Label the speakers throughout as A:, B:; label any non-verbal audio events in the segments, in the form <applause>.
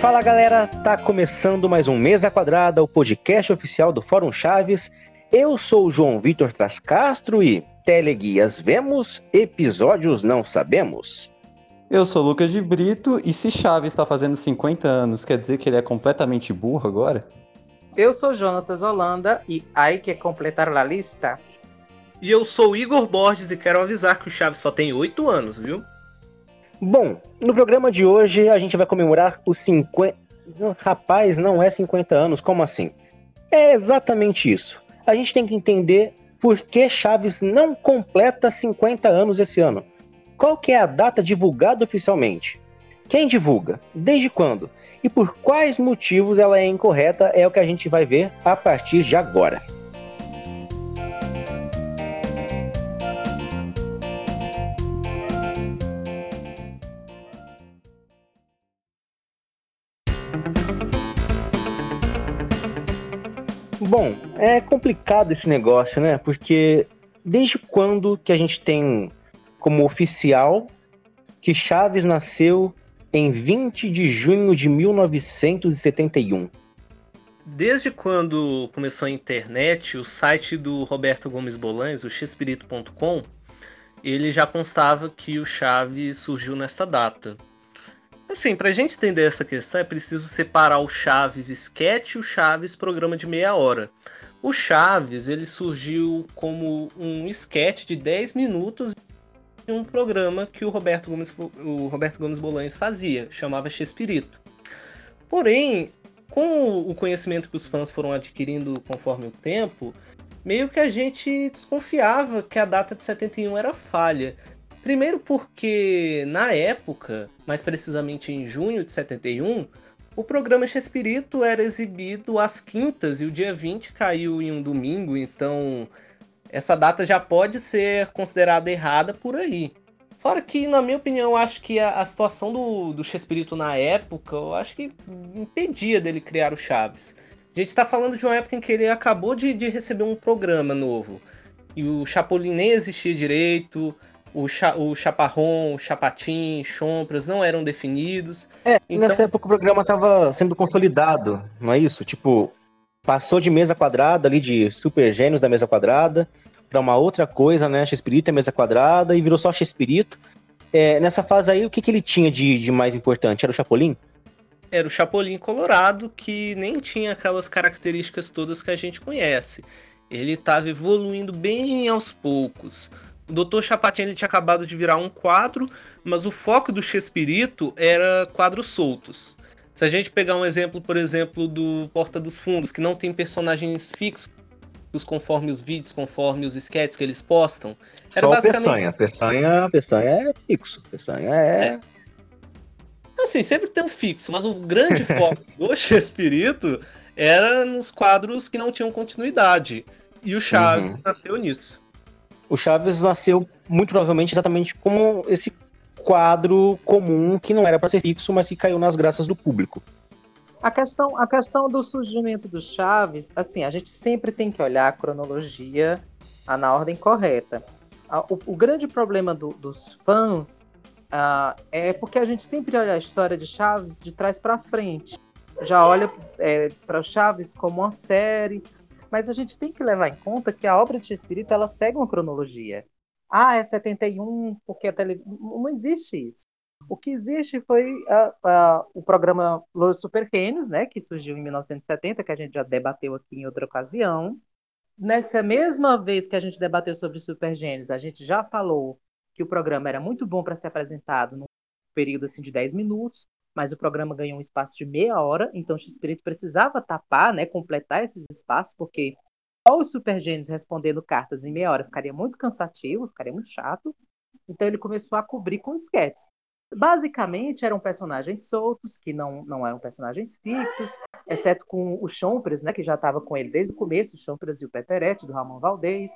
A: Fala galera, tá começando mais um Mesa Quadrada, o podcast oficial do Fórum Chaves. Eu sou o João Vitor Trascastro e Teleguias vemos, episódios não sabemos.
B: Eu sou o Lucas de Brito e se Chaves está fazendo 50 anos, quer dizer que ele é completamente burro agora?
C: Eu sou Jonatas Holanda e aí que completar a lista.
D: E eu sou o Igor Borges e quero avisar que o Chaves só tem 8 anos, viu?
A: Bom, no programa de hoje a gente vai comemorar os 50. Rapaz, não é 50 anos, como assim? É exatamente isso. A gente tem que entender por que Chaves não completa 50 anos esse ano. Qual que é a data divulgada oficialmente? Quem divulga? Desde quando? E por quais motivos ela é incorreta é o que a gente vai ver a partir de agora. É complicado esse negócio, né? Porque desde quando que a gente tem como oficial que Chaves nasceu em 20 de junho de 1971?
D: Desde quando começou a internet, o site do Roberto Gomes Bolanes, o xespirito.com, ele já constava que o Chaves surgiu nesta data. Assim, pra gente entender essa questão é preciso separar o Chaves sketch e o Chaves programa de meia hora. O Chaves, ele surgiu como um sketch de 10 minutos de um programa que o Roberto Gomes, o Roberto Gomes Bolanes fazia, chamava Chespirito. Porém, com o conhecimento que os fãs foram adquirindo conforme o tempo, meio que a gente desconfiava que a data de 71 era falha. Primeiro porque, na época, mais precisamente em junho de 71, o programa Chespirito era exibido às quintas e o dia 20 caiu em um domingo, então essa data já pode ser considerada errada por aí. Fora que, na minha opinião, acho que a, a situação do, do Chespirito na época, eu acho que impedia dele criar o Chaves. A gente está falando de uma época em que ele acabou de, de receber um programa novo. E o Chapolin nem existia direito, o, cha, o chaparrão, o chapatim, chompras não eram definidos.
A: É, então... nessa época o programa estava sendo consolidado, não é isso? Tipo, passou de mesa quadrada ali, de super gênios da mesa quadrada, para uma outra coisa, né? Xespirito é mesa quadrada e virou só Xespirito. É, nessa fase aí, o que, que ele tinha de, de mais importante? Era o Chapolin?
D: Era o Chapolin Colorado, que nem tinha aquelas características todas que a gente conhece. Ele estava evoluindo bem aos poucos. O Dr. Chapatin ele tinha acabado de virar um quadro, mas o foco do Chespirito era quadros soltos. Se a gente pegar um exemplo, por exemplo, do Porta dos Fundos, que não tem personagens fixos conforme os vídeos, conforme os sketches que eles postam,
A: era Só basicamente... Peçanha. Peçanha, Peçanha é fixo. Peçanha é... é...
D: Assim, sempre tem um fixo, mas o grande <laughs> foco do Chespirito era nos quadros que não tinham continuidade. E o Chaves uhum. nasceu nisso
A: o Chaves nasceu muito provavelmente exatamente como esse quadro comum que não era para ser fixo, mas que caiu nas graças do público.
C: A questão, a questão do surgimento do Chaves, assim, a gente sempre tem que olhar a cronologia a, na ordem correta. A, o, o, grande problema do, dos fãs a, é porque a gente sempre olha a história de Chaves de trás para frente. Já olha é, para Chaves como uma série, mas a gente tem que levar em conta que a obra de Espírito ela segue uma cronologia. Ah, é 71 porque a televisão. Não existe isso. O que existe foi o programa Los Super Gênios, né, que surgiu em 1970, que a gente já debateu aqui em outra ocasião. Nessa mesma vez que a gente debateu sobre Super Gênios, a gente já falou que o programa era muito bom para ser apresentado num período assim, de 10 minutos mas o programa ganhou um espaço de meia hora, então o X-Espírito precisava tapar, né, completar esses espaços, porque só os supergênios respondendo cartas em meia hora ficaria muito cansativo, ficaria muito chato. Então ele começou a cobrir com esquetes. Basicamente eram personagens soltos, que não, não eram personagens fixos, exceto com o Chompras, né, que já estava com ele desde o começo, o Chompras e o Peterete, do Ramon Valdez,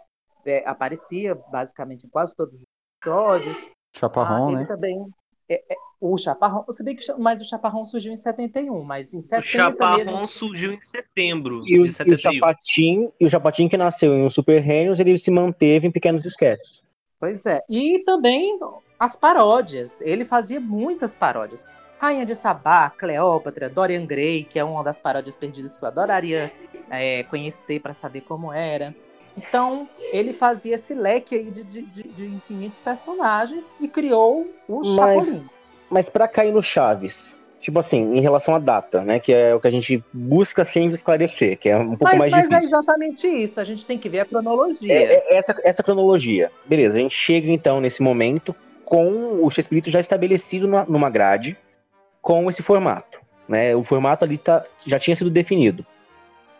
C: é, aparecia basicamente em quase todos os episódios.
B: Chaparrão, ah, né?
C: Também, é, é, o Chaparrão, você bem que mas o Chaparrão surgiu em 71, mas em 70
D: O Chaparrão mesmo... surgiu em setembro
A: e o, de 71. E o Chapatin, e o Chapatin que nasceu em um Super Gênios, ele se manteve em pequenos esquetes.
C: Pois é. E também as paródias. Ele fazia muitas paródias. Rainha de Sabá, Cleópatra, Dorian Gray, que é uma das paródias perdidas que eu adoraria é, conhecer para saber como era. Então, ele fazia esse leque aí de, de, de infinitos personagens e criou o
A: Mas-
C: Chapolin.
A: Mas pra cair no Chaves, tipo assim, em relação à data, né? Que é o que a gente busca sempre esclarecer, que é um pouco
C: Mas,
A: mais
C: mas é
A: difícil.
C: exatamente isso, a gente tem que ver a cronologia.
A: É, é essa, essa cronologia. Beleza, a gente chega então nesse momento com o Chespirito já estabelecido numa, numa grade, com esse formato. Né? O formato ali tá, já tinha sido definido.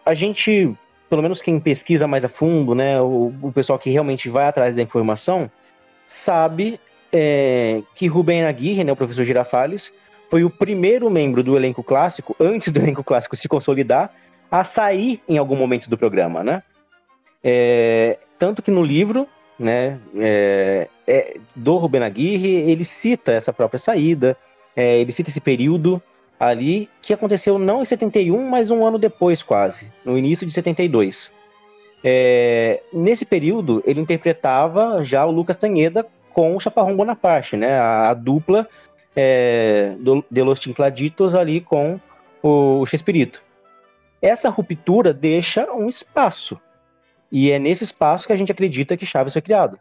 A: A gente, pelo menos quem pesquisa mais a fundo, né, o, o pessoal que realmente vai atrás da informação, sabe é, que Rubem Aguirre, né, o professor Girafales, foi o primeiro membro do elenco clássico, antes do elenco clássico se consolidar, a sair em algum momento do programa, né? É, tanto que no livro, né, é, é, do Rubem Aguirre, ele cita essa própria saída, é, ele cita esse período ali que aconteceu não em 71, mas um ano depois quase, no início de 72. É, nesse período, ele interpretava já o Lucas Tanheda com o Chaparrão Bonaparte, né, a, a dupla é, do, de Los Tincladitos ali com o Chespirito. Essa ruptura deixa um espaço, e é nesse espaço que a gente acredita que Chaves foi criado.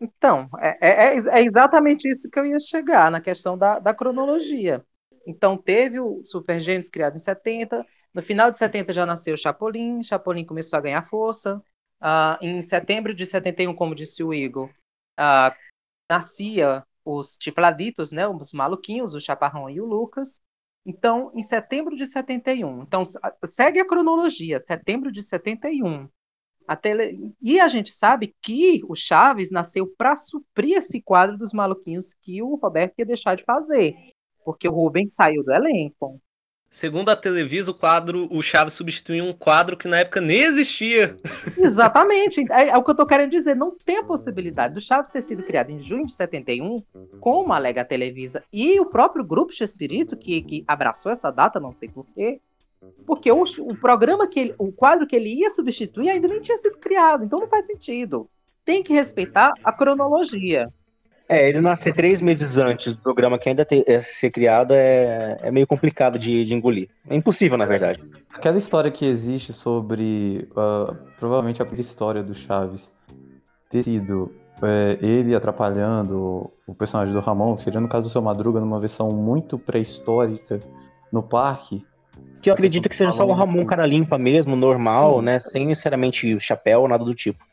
C: Então, é, é- é exatamente isso que eu ia chegar, na questão da, da cronologia. Então, teve o Super Gêmeos criado em 70, no final de 70 já nasceu o Chapolin, Chapolin começou a ganhar força. Ah, em setembro de 71, como disse o Igor, ah, nascia os Tifladitos, né, os maluquinhos, o Chaparrão e o Lucas. Então, em setembro de 71, então segue a cronologia, setembro de 71. A tele... E a gente sabe que o Chaves nasceu para suprir esse quadro dos maluquinhos que o Roberto ia deixar de fazer, porque o Rubens saiu do elenco.
D: Segundo a Televisa, o quadro, o Chaves substituiu um quadro que na época nem existia. <laughs>
C: Exatamente, é, é o que eu estou querendo dizer. Não tem a possibilidade do Chaves ter sido criado em junho de 71, como alega a Televisa e o próprio grupo Chespirito, que, que abraçou essa data, não sei porquê. Porque o, o programa que ele, o quadro que ele ia substituir ainda nem tinha sido criado, então não faz sentido. Tem que respeitar a cronologia.
A: É, ele nascer três meses antes do programa que ainda te- é, ser criado é, é meio complicado de, de engolir. É impossível, na verdade.
B: Aquela história que existe sobre. ah, provavelmente a história do Chaves ter sido é, ele atrapalhando o personagem do Ramon, que seria no caso do seu Madruga, numa versão muito pré-histórica no parque.
A: Que eu acredito que seja só o Ramon cara limpa mesmo, normal, né? Sem necessariamente chapéu ou nada do tipo.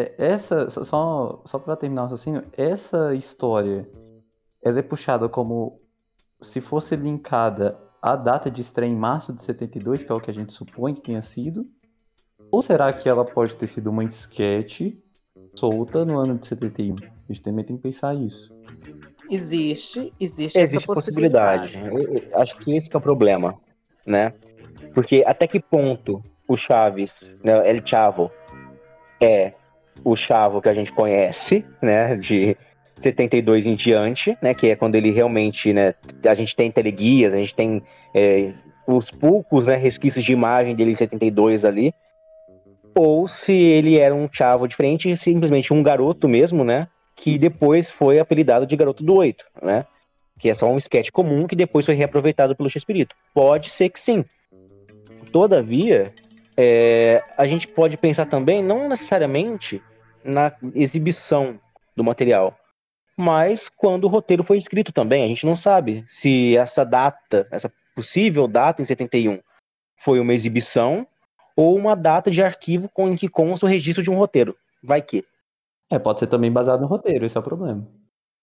B: É, Essa, só- só, pra terminar o raciocínio, essa história ela é puxada como se fosse linkada à data de estreia em março de 72, que é o que a gente supõe que tenha sido. Ou será que ela pode ter sido uma sketch solta no ano de 71? A gente também tem que pensar isso.
C: Existe, existe,
A: Existe
C: essa
A: possibilidade. Eu- eu acho que esse que é o problema, né? Porque até que ponto o Chaves, né, El Chavo, é o Chavo que a gente conhece, né, de 72 em diante, né, que é quando ele realmente, né, a gente tem teleguias, a gente tem é, os poucos, né, resquícios de imagem dele em 72 ali, ou se ele era um Chavo diferente, simplesmente um garoto mesmo, né, que depois foi apelidado de Garoto do Oito, né, que é só um sketch comum que depois foi reaproveitado pelo Chespirito. Pode ser que sim. Todavia, é, a gente pode pensar também, não necessariamente na exibição do material, mas quando o roteiro foi escrito também. A gente não sabe se essa data, essa possível data em 71, foi uma exibição ou uma data de arquivo com, em que consta o registro de um roteiro. Vai que.
B: É, pode ser também baseado no roteiro, esse é o problema.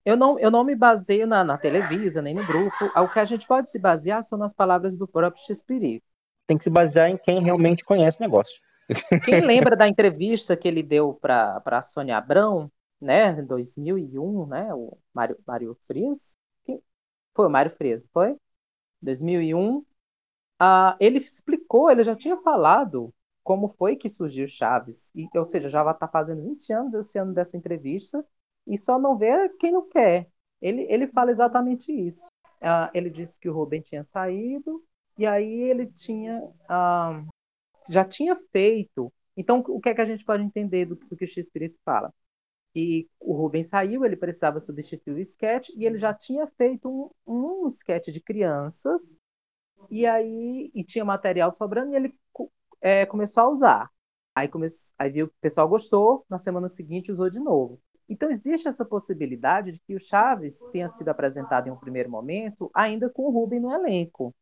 C: Eu não, eu não me baseio na, na Televisa, nem no grupo. O que a gente pode se basear são nas palavras do próprio Chespirito.
A: Tem que se basear em quem realmente conhece o negócio.
C: Quem lembra da entrevista que ele deu para a Sônia Abrão, né, em 2001, né, o Mário, Mário Frias? Foi o Mário Frias, foi? 2001. Ah, ele explicou, ele já tinha falado como foi que surgiu Chaves. E, ou seja, já está fazendo 20 anos esse ano dessa entrevista e só não vê quem não quer. Ele, ele fala exatamente isso. Ah, ele disse que o Rubem tinha saído e aí ele tinha ah, já tinha feito. Então, o que é que a gente pode entender do, do que o X-Espírito fala? E o Rubens saiu, ele precisava substituir o sketch, e ele já tinha feito um, um sketch de crianças, e aí e tinha material sobrando, e ele é, começou a usar. Aí, come... aí viu que o pessoal gostou, na semana seguinte usou de novo. Então existe essa possibilidade de que o Chaves tenha sido apresentado em um primeiro momento, ainda com o Rubem no elenco.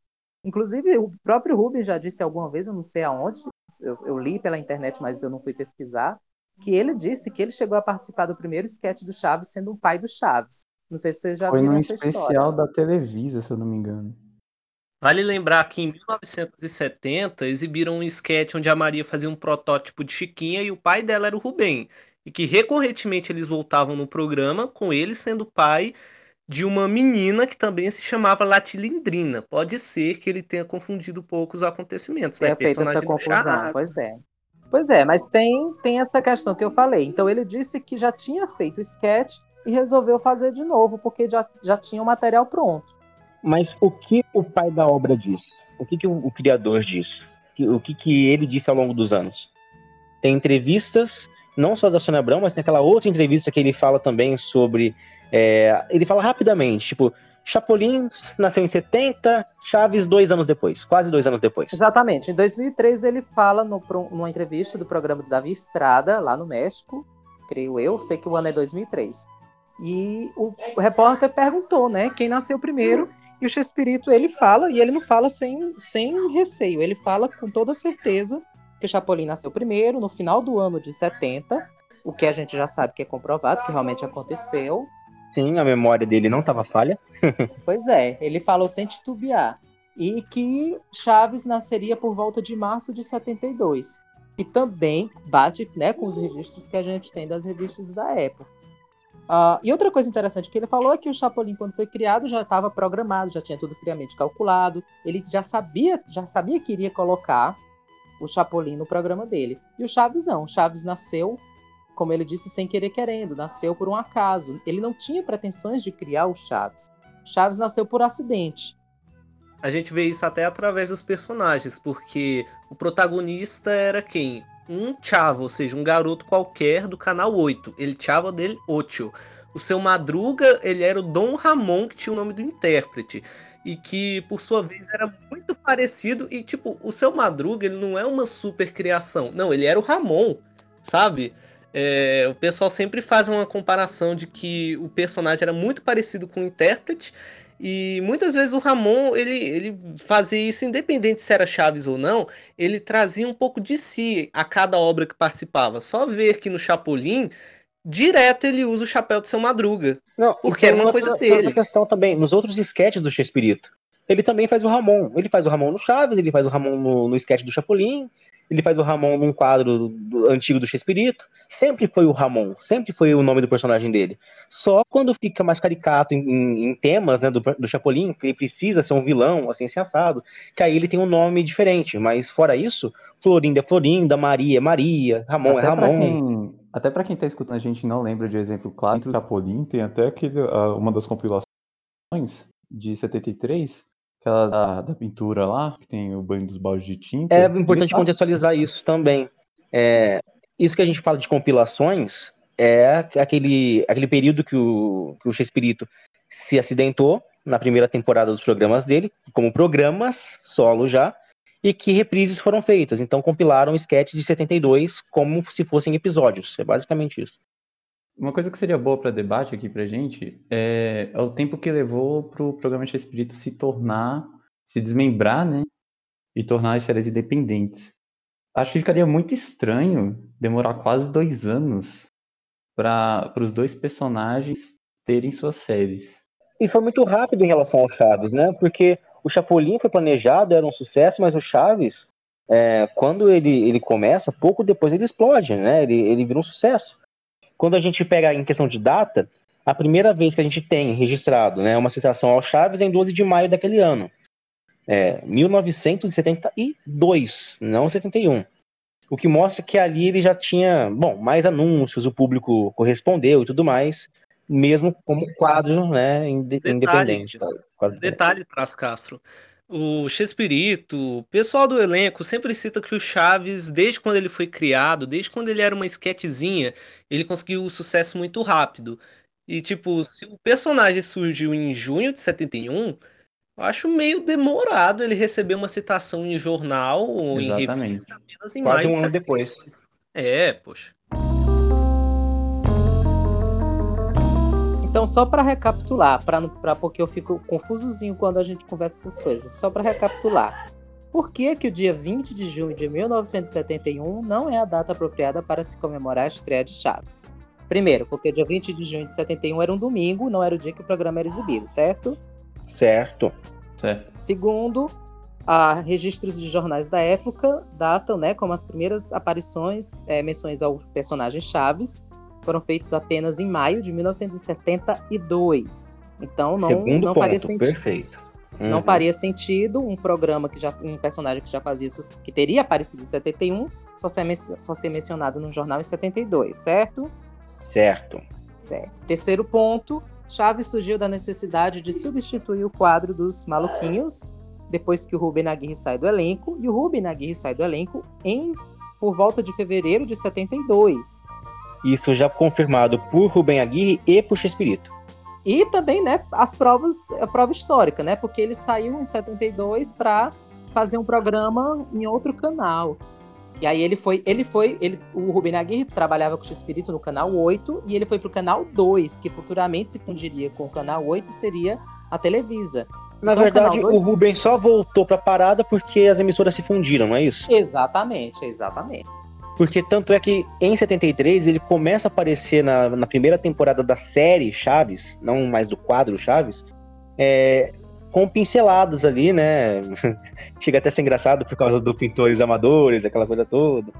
C: Inclusive, o próprio Rubem já disse alguma vez, eu não sei aonde, eu, eu li pela internet, mas eu não fui pesquisar, que ele disse que ele chegou a participar do primeiro sketch do Chaves sendo o pai do Chaves. Não sei se vocês já
B: Foi
C: viram
B: num
C: essa
B: especial
C: história.
B: da Televisa, se eu não me engano.
D: Vale lembrar que em 1970 exibiram um sketch onde a Maria fazia um protótipo de Chiquinha e o pai dela era o Rubem. E que recorrentemente eles voltavam no programa com ele sendo pai de uma menina que também se chamava Latilindrina. Pode ser que ele tenha confundido um pouco os acontecimentos, né?
C: Feito essa
D: Personagem do
C: confusão,
D: Chaves.
C: pois é. Pois é, mas tem, tem essa questão que eu falei. Então ele disse que já tinha feito o sketch e resolveu fazer de novo, porque já, já tinha o material pronto.
A: Mas o que o pai da obra disse? O que, que o, o criador disse? O que, que ele disse ao longo dos anos? Tem entrevistas, não só da Sônia Abrão, mas tem aquela outra entrevista que ele fala também sobre. É, ele fala rapidamente, tipo, Chapolin nasceu em 70, Chaves dois anos depois, quase dois anos depois.
C: Exatamente. Em 2003 ele fala no, numa entrevista do programa do Davi Estrada, lá no México, creio eu, sei que o ano é 2003. E o, repórter perguntou, né, quem nasceu primeiro, e o Chespirito ele fala, e ele não fala sem, sem receio, ele fala com toda certeza que Chapolin nasceu primeiro, no final do ano de 70, o que a gente já sabe que é comprovado, que realmente aconteceu.
A: Sim, a memória dele não estava falha.
C: Pois é, ele falou sem titubear. E que Chaves nasceria por volta de março de 72. E também bate né, com os registros que a gente tem das revistas da época. Ah, e outra coisa interessante que ele falou é que o Chapolin, quando foi criado, já estava programado, já tinha tudo friamente calculado. Ele já sabia, já sabia que iria colocar o Chapolin no programa dele. E o Chaves não. O Chaves nasceu, como ele disse, sem querer querendo, nasceu por um acaso. Ele não tinha pretensões de criar o Chaves. Chaves nasceu por acidente.
D: A gente vê isso até através dos personagens, porque o protagonista era quem? Um chavo, ou seja, um garoto qualquer do canal 8. Ele chava dele 8. O seu Madruga, ele era o Dom Ramon, que tinha o nome do intérprete. E que, por sua vez, era muito parecido. E, tipo, o seu Madruga, ele não é uma super criação. Não, ele era o Ramon, sabe? É, o pessoal sempre faz uma comparação de que o personagem era muito parecido com o intérprete. E muitas vezes o Ramon, ele, ele fazia isso independente se era Chaves ou não, ele trazia um pouco de si a cada obra que participava. Só ver que no Chapolin, direto ele usa o chapéu do seu Madruga.
A: Não,
D: Porque
A: e
D: era uma
A: outra-
D: coisa
A: tem outra
D: dele.
A: questão também, nos outros sketches do Chespirito, ele também faz o Ramon. Ele faz o Ramon no Chaves, ele faz o Ramon no, no sketch do Chapolin, ele faz o Ramon num quadro do- antigo do Chespirito. Sempre foi o Ramon, sempre foi o nome do personagem dele. Só quando fica mais caricato em, em- em temas né, do, do Chapolin, que ele precisa ser um vilão, assim, assim, assado, que aí ele tem um nome diferente. Mas fora isso, Florinda é Florinda, Maria é Maria, Ramon
B: até
A: é Ramon.
B: quem, até pra quem tá escutando a gente não lembra de exemplo claro, dentro do Chapolin tem até aquele, ah, uma das compilações de 73, aquela da, da pintura lá, que tem o banho dos baldes de tinta.
A: É importante
B: tá-
A: contextualizar isso também. É, isso que a gente fala de compilações é aquele, aquele período que o, que o Chespirito se acidentou na primeira temporada dos programas dele, como programas solo já, e que reprises foram feitas. Então compilaram o sketch de 72 como se fossem episódios. É basicamente isso.
B: Uma coisa que seria boa para debate aqui pra gente é, é o tempo que levou pro programa de Espírito se tornar, se desmembrar, né? E tornar as séries independentes. Acho que ficaria muito estranho demorar quase dois anos para os dois personagens terem suas séries.
A: E foi muito rápido em relação ao Chaves, né? Porque o Chapolin foi planejado, era um sucesso, mas o Chaves, é, quando ele, ele começa, pouco depois ele explode, né? Ele, ele vira um sucesso. Quando a gente pega em questão de data, a primeira vez que a gente tem registrado né, uma citação ao Chaves é em 12 de maio daquele ano. É, 1972, não 71. O que mostra que ali ele já tinha, bom, mais anúncios, o público correspondeu e tudo mais, mesmo como quadro né, inde-
D: Detalhe.
A: independente. Tá? Quadro independente.
D: Detalhe, Traz Castro. O Chespirito, o pessoal do elenco sempre cita que o Chaves, desde quando ele foi criado, desde quando ele era uma esquetezinha, ele conseguiu um sucesso muito rápido. E, tipo, se o personagem surgiu em junho de 71, eu acho meio demorado ele receber uma citação em jornal ou em
B: Exatamente.
D: revista apenas em
A: Quase um
D: de
A: ano depois.
D: 72. É, poxa.
C: Então, só para recapitular, pra, porque eu fico confusozinho quando a gente conversa essas coisas, só para recapitular. Por que, que o dia 20 de junho de 1971 não é a data apropriada para se comemorar a estreia de Chaves? Primeiro, porque dia 20 de junho de 71 era um domingo, não era o dia que o programa era exibido, certo?
A: Certo.
B: Certo.
C: Segundo, há registros de jornais da época datam, né, como as primeiras aparições, eh, menções ao personagem Chaves, foram feitos apenas em maio de 1972. Então não,
A: Segundo
C: não
A: ponto,
C: faria sentido.
A: perfeito.
C: Não
A: Uhum.
C: faria sentido um programa que já um personagem que já fazia isso, que teria aparecido em 71, só ser, só ser mencionado no jornal em 72, certo?
A: Certo.
C: Certo. Terceiro ponto, Chaves surgiu da necessidade de substituir o quadro dos maluquinhos depois que o Ruben Aguirre sai do elenco, e o Ruben Aguirre sai do elenco em por volta de fevereiro de 72.
A: Isso já confirmado por Rubem Aguirre e por Chespirito.
C: E também, né, as provas, a prova histórica, né? Porque ele saiu em 72 para fazer um programa em outro canal. E aí ele foi, ele foi, ele, o Rubem Aguirre trabalhava com o Espírito no canal 8 e ele foi pro canal 2, que futuramente se fundiria com o canal 8 e seria a Televisa.
A: Na
C: Então,
A: verdade, o
C: dois?
A: Rubem só voltou pra parada porque as emissoras se fundiram, não é isso?
C: Exatamente, exatamente.
A: Porque tanto é que em 73 ele começa a aparecer na, na primeira temporada da série Chaves, não mais do quadro Chaves, é, com pinceladas ali, né? <laughs> Chega até a ser engraçado por causa dos pintores amadores, aquela coisa toda.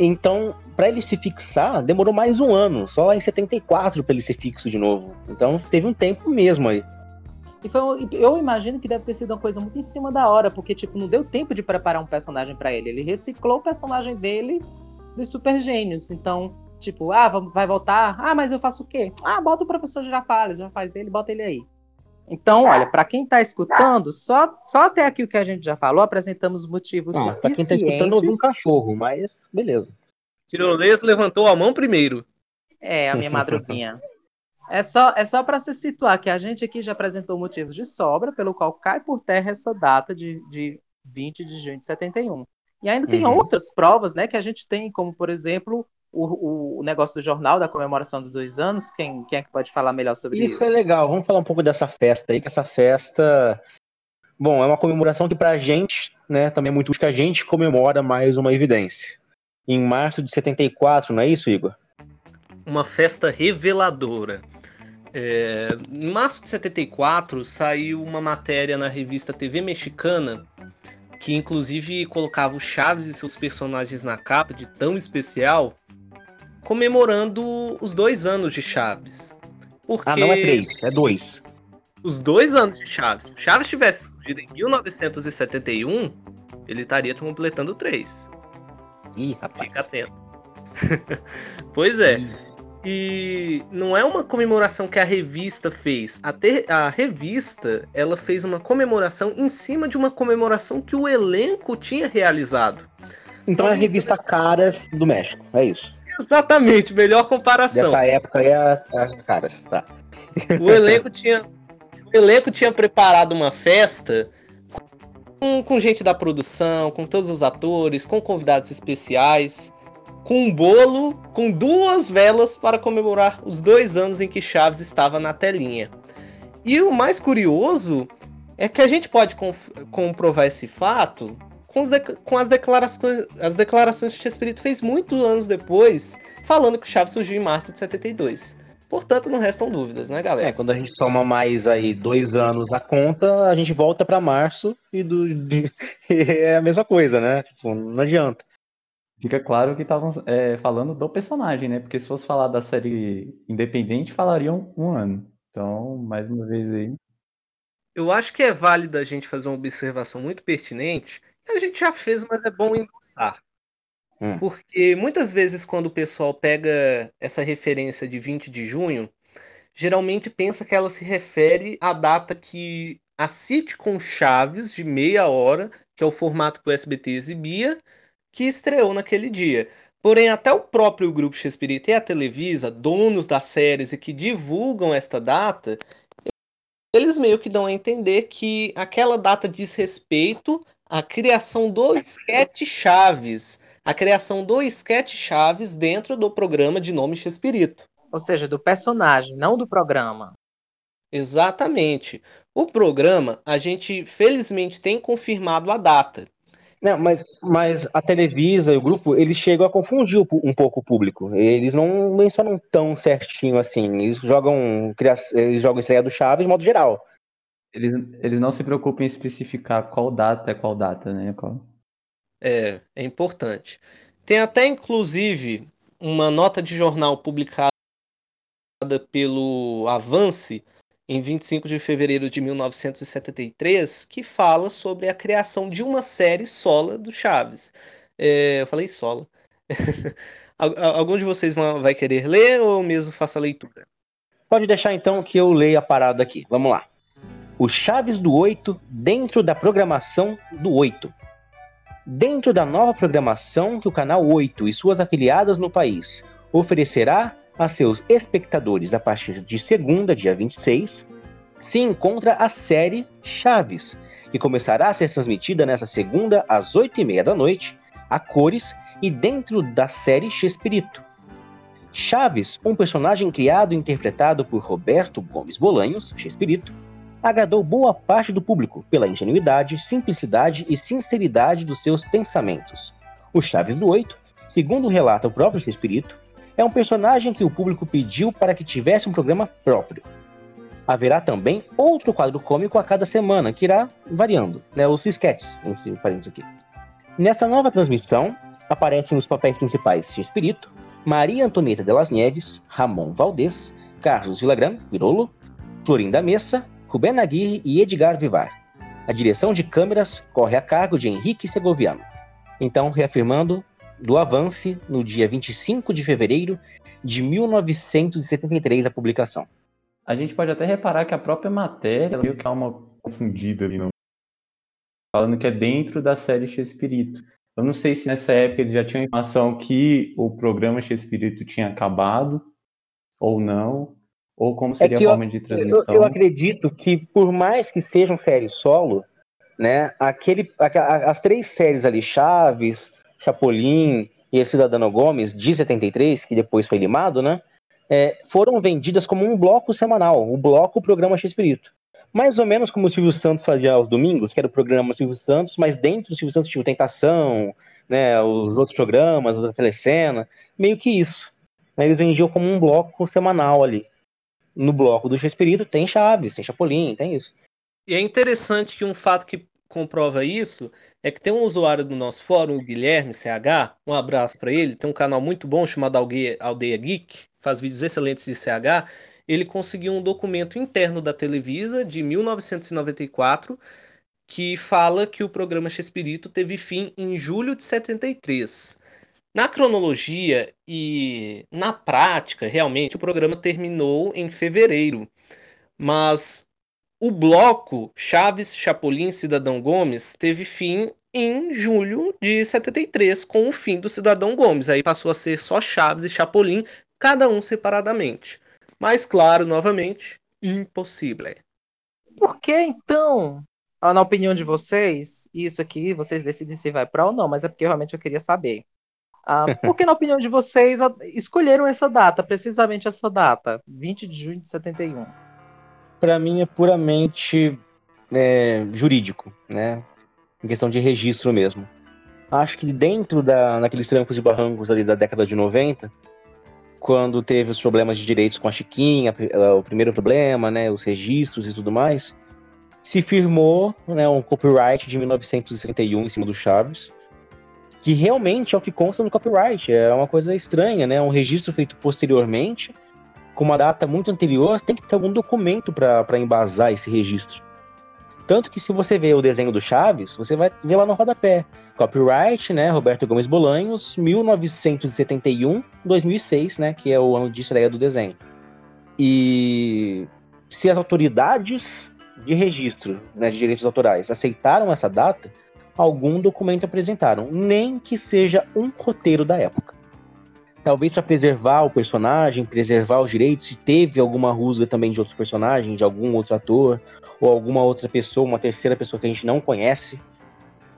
A: Então, pra ele se fixar, demorou mais um ano, só lá em 74 pra ele ser fixo de novo. Então, teve um tempo mesmo aí.
C: E foi, eu imagino que deve ter sido uma coisa muito em cima da hora, porque tipo, não deu tempo de preparar um personagem pra ele. Ele reciclou o personagem dele dos Super Gênios. Então, tipo, ah, va- vai voltar? Ah, mas eu faço o quê? Ah, bota o professor Girafales, já faz ele, bota ele aí. Então, olha, pra quem tá escutando, só, só até aqui o que a gente já falou, apresentamos motivos
A: Ah, pra quem tá escutando, ouve um
C: suficientes.
A: cachorro, mas beleza.
D: Tirolês levantou a mão primeiro.
C: É, a minha madruguinha. É só, é só para se situar que a gente aqui já apresentou motivos de sobra, pelo qual cai por terra essa data de, de 20 de junho de 71. E ainda tem
A: Uhum.
C: outras provas, né, que a gente tem, como, por exemplo, o, o negócio do jornal da comemoração dos dois anos. Quem, quem é que pode falar melhor sobre isso?
A: Isso é legal. Vamos falar um pouco dessa festa aí, que essa festa. Bom, é uma comemoração que pra gente, né, também é muito útil que a gente comemora mais uma evidência. Em março de 74, não é isso, Igor?
D: uma festa reveladora. É, em março de 74 saiu uma matéria na revista TV Mexicana que inclusive colocava o Chaves e seus personagens na capa de tão especial, comemorando os dois anos de Chaves. Porque
A: Ah, não é três, é dois.
D: os dois anos de Chaves. Se o Chaves tivesse surgido em 1971, ele estaria completando três.
A: Ih, rapaz.
D: Fica atento. <laughs> pois é. E não é uma comemoração que a revista fez. A, ter- a revista, ela fez uma comemoração em cima de uma comemoração que o elenco tinha realizado.
A: Então é a revista Caras do México, é isso.
D: Exatamente, melhor comparação.
A: Dessa época é a, a Caras, tá.
D: O elenco tinha, o elenco tinha preparado uma festa com, com gente da produção, com todos os atores, com convidados especiais, com um bolo, com duas velas para comemorar os dois anos em que Chaves estava na telinha. E o mais curioso é que a gente pode comprovar esse fato com, com as declarações, as declarações que o Chespirito fez muitos anos depois, falando que o Chaves surgiu em março de 72. Portanto, não restam dúvidas, né,
A: É,
D: galera?
A: quando a gente soma mais aí dois anos na conta, a gente volta pra março e do, <laughs> é a mesma coisa, né? Tipo, não adianta.
B: Fica claro que estavam é, falando do personagem, né? Porque se fosse falar da série independente, falariam um ano. Então, mais uma vez aí.
D: Eu acho que é válido a gente fazer uma observação muito pertinente. A gente já fez, mas é bom endossar.
A: Hum.
D: Porque muitas vezes, quando o pessoal pega essa referência de 20 de junho, geralmente pensa que ela se refere à data que a sitcom Chaves, de meia hora, que é o formato que o SBT exibia, que estreou naquele dia. Porém, até o próprio Grupo Chespirito e a Televisa, donos das séries e que divulgam esta data, eles meio que dão a entender que aquela data diz respeito à criação do sketch Chaves, a criação do sketch Chaves dentro do programa de nome Chespirito.
C: Ou seja, do personagem, não do programa.
D: Exatamente. O programa, a gente felizmente tem confirmado a data.
A: Não, mas, mas a Televisa e o grupo, eles chegam a confundir um pouco o público. Eles não mencionam tão certinho assim. Eles jogam, eles jogam estreia do Chaves de modo geral.
B: Eles, eles não se preocupam em especificar qual data é qual data, né? Qual...
D: É, é importante. Tem até, inclusive, uma nota de jornal publicada pelo Avance em 25 de fevereiro de 1973, que fala sobre a criação de uma série sola do Chaves. É, eu falei sola. <laughs> Algum de vocês vai querer ler ou mesmo faça a leitura?
A: Pode deixar então que eu leia a parada aqui. Vamos lá. O Chaves do 8 dentro da programação do 8. Dentro da nova programação que o canal 8 e suas afiliadas no país oferecerá a seus espectadores a partir de segunda, dia 26, se encontra a série Chaves, que começará a ser transmitida nessa segunda às 8h30 da noite, a cores e dentro da série Chespirito. Chaves, um personagem criado e interpretado por Roberto Gomes Bolanhos, Chespirito, agradou boa parte do público pela ingenuidade, simplicidade e sinceridade dos seus pensamentos. O Chaves do Oito, segundo relata o próprio Chespirito, é um personagem que o público pediu para que tivesse um programa próprio. Haverá também outro quadro cômico a cada semana, que irá variando, né, os sketches, entre parênteses aqui. Nessa nova transmissão, aparecem os papéis principais de Espírito, Maria Antonieta de las Neves, Ramon Valdez, Carlos Villagrán, Virolo, Florinda Messa, Rubén Aguirre e Edgar Vivar. A direção de câmeras corre a cargo de Henrique Segoviano. Então, reafirmando, do Avance no dia 25 de fevereiro de 1973 a publicação.
B: A gente pode até reparar que a própria matéria meio que há uma confundida ali, não? falando que é dentro da série X-Espírito. Eu não sei se nessa época eles já tinham informação que o programa X-Espírito tinha acabado ou não, ou como seria é a forma
A: eu,
B: de transmissão.
A: Eu, eu, acredito que por mais que sejam séries solo, né, aquele, as três séries ali, Chaves, Chapolin e esse Cidadano Gomes, de 73, que depois foi limado, né? É, foram vendidas como um bloco semanal, o bloco Programa X-Espírito. Mais ou menos como o Silvio Santos fazia aos domingos, que era o programa Silvio Santos, mas dentro do Silvio Santos tinha o Tentação, né, os outros programas, a telecena, meio que isso. Eles vendiam como um bloco semanal ali. No bloco do X-Espírito tem Chaves, tem Chapolin, tem isso.
D: E é interessante que um fato que comprova isso é que tem um usuário do nosso fórum, o Guilherme CH, um abraço para ele, tem um canal muito bom chamado Aldeia, Geek, faz vídeos excelentes de CH. Ele conseguiu um documento interno da Televisa de 1994 que fala que o programa Chespirito teve fim em julho de 73. Na cronologia e na prática, realmente, o programa terminou em fevereiro. Mas o bloco Chaves, Chapolin Cidadão Gomes teve fim em julho de 73, com o fim do Cidadão Gomes. Aí passou a ser só Chaves e Chapolin, cada um separadamente. Mas, claro, novamente, impossível.
C: Por que então, na opinião de vocês, isso aqui vocês decidem se vai para ou não, mas é porque realmente eu queria saber. Ah, <laughs> por que, na opinião de vocês, escolheram essa data, precisamente essa data, 20 de junho de 71?
A: Para mim é puramente é, jurídico, né? Em questão de registro mesmo. Acho que dentro da, naqueles trancos e barrancos ali da década de 90, quando teve os problemas de direitos com a Chiquinha, o primeiro problema, né, os registros e tudo mais, se firmou né, um copyright de 1961 em cima do Chaves, que realmente é o que consta no copyright. É uma coisa estranha, né? Um registro feito posteriormente com uma data muito anterior, tem que ter algum documento para embasar esse registro. Tanto que se você vê o desenho do Chaves, você vai ver lá no rodapé. Copyright, né, Roberto Gomes Bolanhos, 1971, 2006, né, que é o ano de estreia do desenho. E se as autoridades de registro né, de direitos autorais aceitaram essa data, algum documento apresentaram, nem que seja um roteiro da época. Talvez para preservar o personagem, preservar os direitos, se teve alguma rusga também de outros personagens, de algum outro ator, ou alguma outra pessoa, uma terceira pessoa que a gente não conhece.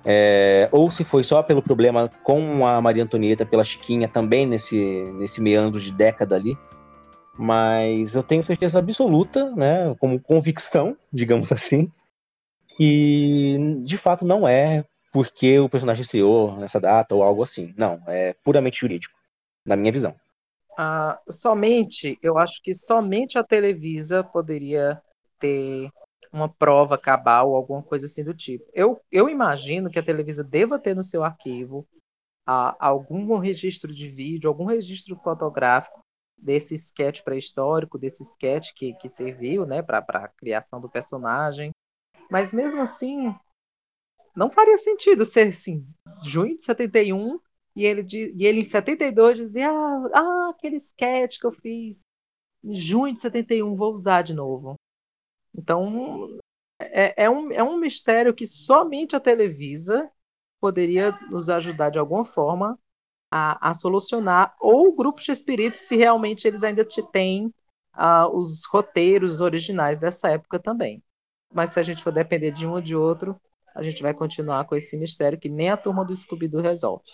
A: É, ou se foi só pelo problema com a Maria Antonieta, pela Chiquinha, também nesse, nesse meandro de década ali. Mas eu tenho certeza absoluta, né, como convicção, <laughs> digamos assim, que de fato não é porque o personagem estreou nessa data ou algo assim. Não, é puramente jurídico, na minha visão.
C: Ah, somente, eu acho que somente a Televisa poderia ter uma prova cabal alguma coisa assim do tipo. Eu, eu imagino que a Televisa deva ter no seu arquivo ah, algum registro de vídeo, algum registro fotográfico desse sketch pré-histórico, desse sketch que, que serviu né, para a criação do personagem. Mas mesmo assim, não faria sentido ser assim, junho de 71 e ele, e ele em 72 dizia: ah, ah, aquele sketch que eu fiz em junho de 71, vou usar de novo. Então, é, é, um, é um mistério que somente a Televisa poderia nos ajudar de alguma forma a, a solucionar, ou o grupo de espíritos, se realmente eles ainda têm uh, os roteiros originais dessa época também. Mas se a gente for depender de um ou de outro, a gente vai continuar com esse mistério que nem a turma do Scooby-Doo resolve.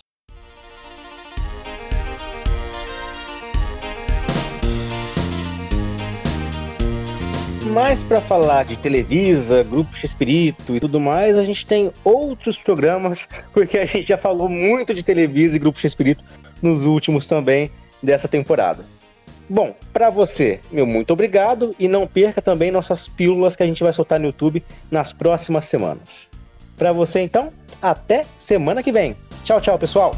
A: Mas para falar de Televisa, Grupo Espírito e tudo mais, a gente tem outros programas, <laughs> porque a gente já falou muito de Televisa e Grupo Espírito nos últimos também dessa temporada. Bom, para você, meu muito obrigado e não perca também nossas pílulas que a gente vai soltar no YouTube nas próximas semanas. Para você então, até semana que vem. Tchau, tchau, pessoal.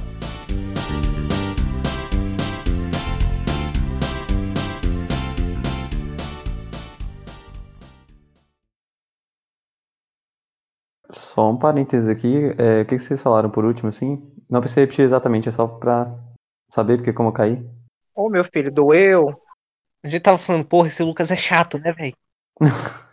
B: Só um parênteses aqui, é, o que vocês falaram por último, assim? Não precisa repetir exatamente, é só pra saber porque como eu caí.
C: Ô, meu filho, doeu.
D: A gente tava falando, porra, esse Lucas é chato, né, velho? <laughs>